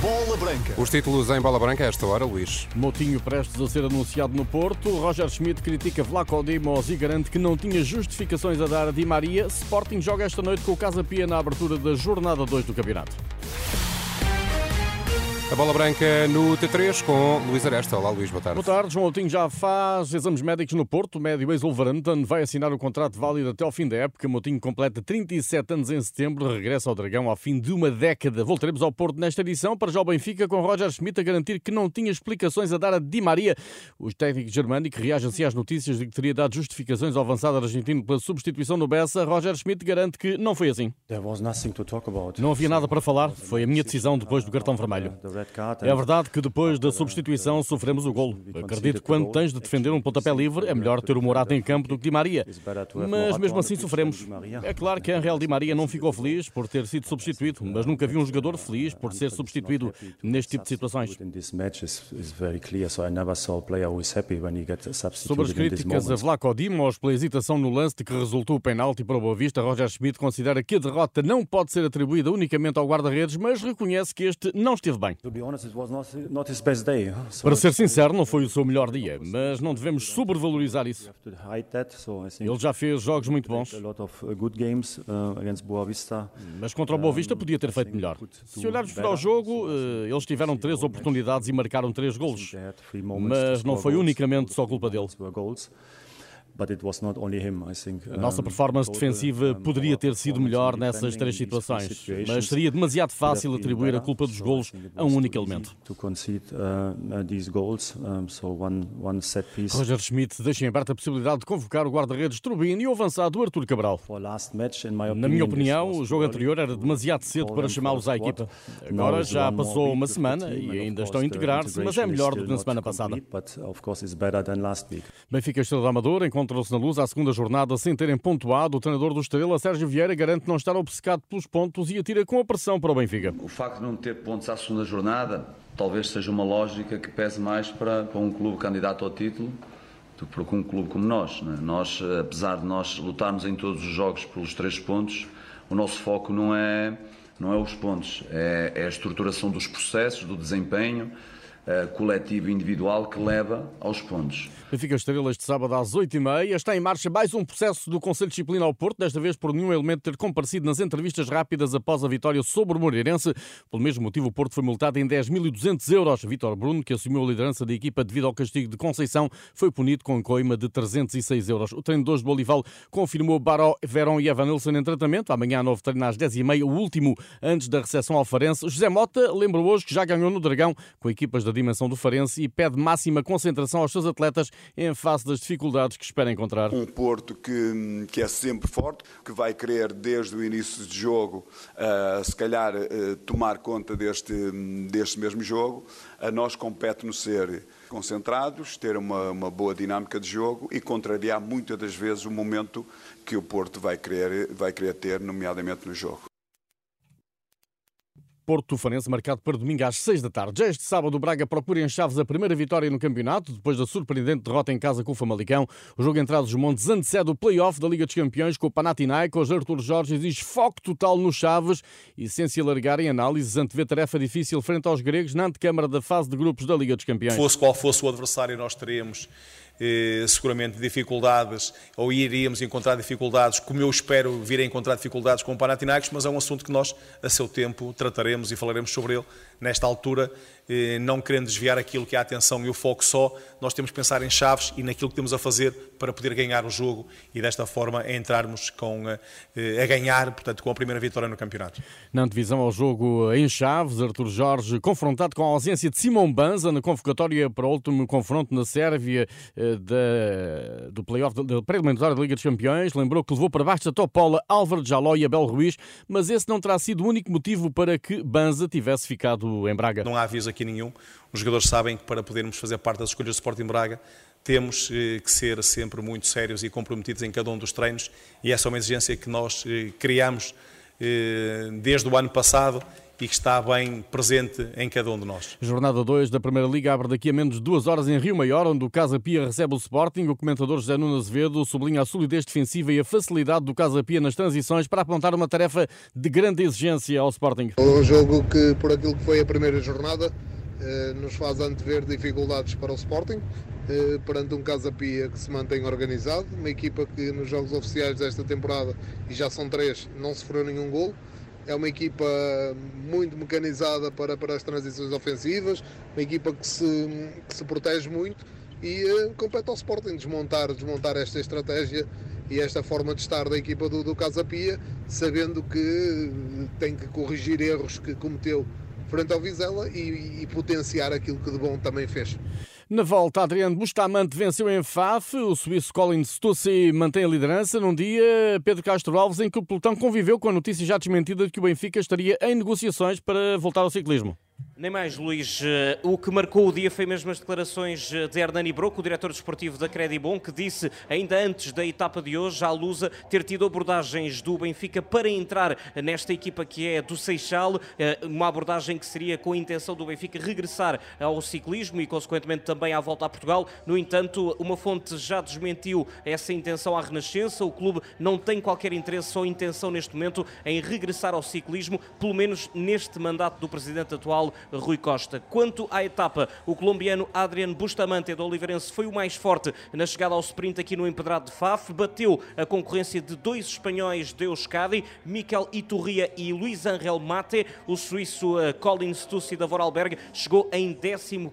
Bola Branca. Os títulos em bola branca a esta hora, Luís. Motinho prestes a ser anunciado no Porto. Roger Schmidt critica Vlaco Dimos e garante que não tinha justificações a dar a Di Maria. Sporting joga esta noite com o Casa Pia na abertura da jornada 2 do campeonato. A bola branca no T3 com Luís Aresta. Olá, Luís, boa tarde. Boa tarde, João Altinho já faz exames médicos no Porto. O médio ex-Wolverhampton vai assinar o contrato válido até ao fim da época. Motinho completa 37 anos em setembro, regressa ao Dragão ao fim de uma década. Voltaremos ao Porto nesta edição para já o Benfica com Roger Schmidt a garantir que não tinha explicações a dar a Di Maria. Os técnicos germânicos reagem assim às notícias de que teria dado justificações ao avançado argentino pela substituição no Bessa. Roger Schmidt garante que não foi assim. Não havia nada para falar. Foi a minha decisão depois do cartão vermelho. É verdade que depois da substituição sofremos o golo. Acredito que quando tens de defender um pontapé livre é melhor ter o Morata em campo do que Di Maria. Mas mesmo assim sofremos. É claro que Angel Di Maria não ficou feliz por ter sido substituído, mas nunca vi um jogador feliz por ser substituído neste tipo de situações. Sobre as críticas a Vlaco Dimos pela hesitação no lance de que resultou o penalti para o Boa Vista, Roger Schmidt considera que a derrota não pode ser atribuída unicamente ao guarda-redes, mas reconhece que este não esteve bem. Para ser sincero, não foi o seu melhor dia, mas não devemos sobrevalorizar isso. Ele já fez jogos muito bons, mas contra o Boa Vista podia ter feito melhor. Se olharmos para o jogo, eh, eles tiveram três oportunidades e marcaram três golos, mas não foi unicamente só culpa dele. Nossa performance defensiva poderia ter sido melhor nessas três situações, mas seria demasiado fácil atribuir a culpa dos golos a um único elemento. Roger Schmidt deixa em aberta a possibilidade de convocar o guarda-redes Trubin e o avançado Artur Cabral. Na minha opinião, o jogo anterior era demasiado cedo para chamá-los à equipa. Agora já passou uma semana e ainda estão a integrar-se, mas é melhor do que na semana passada. Benfica Estrela Amador encontra encontrou-se na luz à segunda jornada sem terem pontuado. O treinador do Estrela, Sérgio Vieira, garante não estar obcecado pelos pontos e atira com a pressão para o Benfica. O facto de não ter pontos à segunda jornada talvez seja uma lógica que pese mais para, para um clube candidato ao título do que um clube como nós. Né? Nós, apesar de nós lutarmos em todos os jogos pelos três pontos, o nosso foco não é, não é os pontos, é, é a estruturação dos processos, do desempenho, uh, coletivo e individual que leva aos pontos. Benfica Estrela este sábado às 8h30. Está em marcha mais um processo do Conselho de Disciplina ao Porto, desta vez por nenhum elemento ter comparecido nas entrevistas rápidas após a vitória sobre o Moreirense. Pelo mesmo motivo, o Porto foi multado em 10.200 euros. Vítor Bruno, que assumiu a liderança da equipa devido ao castigo de Conceição, foi punido com coima de 306 euros. O treinador de Bolival confirmou Baró, Verón e Evanilson em tratamento. Amanhã, novo treino às 10h30, o último antes da recepção ao Farense. José Mota lembrou hoje que já ganhou no Dragão com equipas da dimensão do Farense e pede máxima concentração aos seus atletas em face das dificuldades que espera encontrar. Um Porto que, que é sempre forte, que vai querer desde o início de jogo, uh, se calhar, uh, tomar conta deste, deste mesmo jogo. A nós compete-nos ser concentrados, ter uma, uma boa dinâmica de jogo e contrariar muitas das vezes o momento que o Porto vai querer, vai querer ter, nomeadamente no jogo. Porto Farense marcado para domingo às 6 da tarde. Já este sábado o Braga procura em Chaves a primeira vitória no campeonato, depois da surpreendente derrota em casa com o Famalicão. O jogo entrado dos Montes antecede o play-off da Liga dos Campeões com o Panathinaikos. Artur Jorge exige foco total no Chaves e sem se alargar em análises antevê tarefa difícil frente aos gregos na antecâmara da fase de grupos da Liga dos Campeões. Fosse qual fosse o adversário, nós teríamos eh, seguramente dificuldades, ou iríamos encontrar dificuldades, como eu espero vir a encontrar dificuldades com o Panathinaikos, mas é um assunto que nós, a seu tempo, trataremos e falaremos sobre ele nesta altura, não querendo desviar aquilo que é a atenção e o foco só, nós temos que pensar em chaves e naquilo que temos a fazer para poder ganhar o jogo e desta forma entrarmos com, eh, a ganhar, portanto, com a primeira vitória no campeonato. Na divisão ao jogo em Chaves, Artur Jorge confrontado com a ausência de Simão Banza na convocatória para o último confronto na Sérvia da, do playoff da pré-eliminatória da Liga dos Campeões. Lembrou que levou para baixo da Topola Álvaro Jaló e Abel Ruiz, mas esse não terá sido o único motivo para que Banza tivesse ficado em Braga. Não há aviso aqui nenhum. Os jogadores sabem que para podermos fazer parte das escolhas do Sporting Braga temos eh, que ser sempre muito sérios e comprometidos em cada um dos treinos e essa é uma exigência que nós eh, criamos eh, desde o ano passado e que está bem presente em cada um de nós. Jornada 2 da Primeira Liga abre daqui a menos de duas horas em Rio Maior, onde o Casa Pia recebe o Sporting. O comentador José Nuno Azevedo sublinha a solidez defensiva e a facilidade do Casa Pia nas transições para apontar uma tarefa de grande exigência ao Sporting. Um jogo que, por aquilo que foi a primeira jornada, eh, nos faz antever dificuldades para o Sporting, eh, perante um Casa Pia que se mantém organizado, uma equipa que nos jogos oficiais desta temporada, e já são três, não sofreu nenhum gol. É uma equipa muito mecanizada para, para as transições ofensivas, uma equipa que se, que se protege muito e uh, compete ao Sporting desmontar, desmontar esta estratégia e esta forma de estar da equipa do, do Casa Pia, sabendo que tem que corrigir erros que cometeu frente ao Vizela e, e potenciar aquilo que de bom também fez. Na volta, Adriano Bustamante venceu em Faf, o suíço Colin Stussy mantém a liderança num dia, Pedro Castro Alves, em que o pelotão conviveu com a notícia já desmentida de que o Benfica estaria em negociações para voltar ao ciclismo. Nem mais, Luís. Eh, o que marcou o dia foi mesmo as declarações eh, de Hernani Broco, o diretor desportivo da Credibon, que disse, ainda antes da etapa de hoje, à Lusa, ter tido abordagens do Benfica para entrar nesta equipa que é do Seixal, eh, uma abordagem que seria com a intenção do Benfica regressar ao ciclismo e, consequentemente, também à volta a Portugal. No entanto, uma fonte já desmentiu essa intenção à Renascença. O clube não tem qualquer interesse ou intenção neste momento em regressar ao ciclismo, pelo menos neste mandato do presidente atual, Rui Costa. Quanto à etapa, o colombiano Adrian Bustamante do Oliveirense foi o mais forte na chegada ao sprint aqui no Empedrado de Faf, bateu a concorrência de dois espanhóis de Euskadi, Miquel Iturria e Luís Angel Mate. O suíço eh, Colin Stussi da Vorarlberg chegou em 14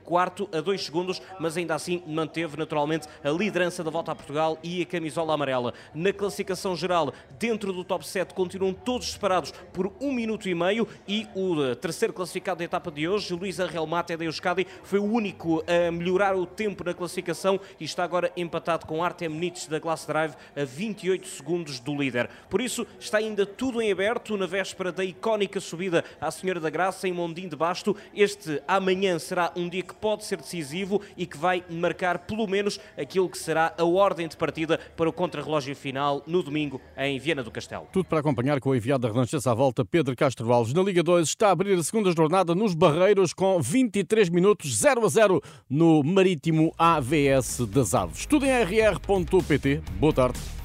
a 2 segundos, mas ainda assim manteve naturalmente a liderança da volta a Portugal e a camisola amarela. Na classificação geral, dentro do top 7, continuam todos separados por um minuto e meio e o eh, terceiro classificado da etapa de hoje, Luís Angel Mate da Euskadi, foi o único a melhorar o tempo na classificação e está agora empatado com Artem Nietzsche da Glass Drive a 28 segundos do líder. Por isso, está ainda tudo em aberto na véspera da icónica subida à Senhora da Graça em Mondim de Basto. Este amanhã será um dia que pode ser decisivo e que vai marcar pelo menos aquilo que será a ordem de partida para o contrarrelógio final no domingo em Viana do Castelo. Tudo para acompanhar com o enviado da Renascença à volta, Pedro Castro Alves. Na Liga 2 está a abrir a segunda jornada nos Com 23 minutos 0 a 0 no Marítimo AVS das Aves. Tudo em rr.pt. Boa tarde.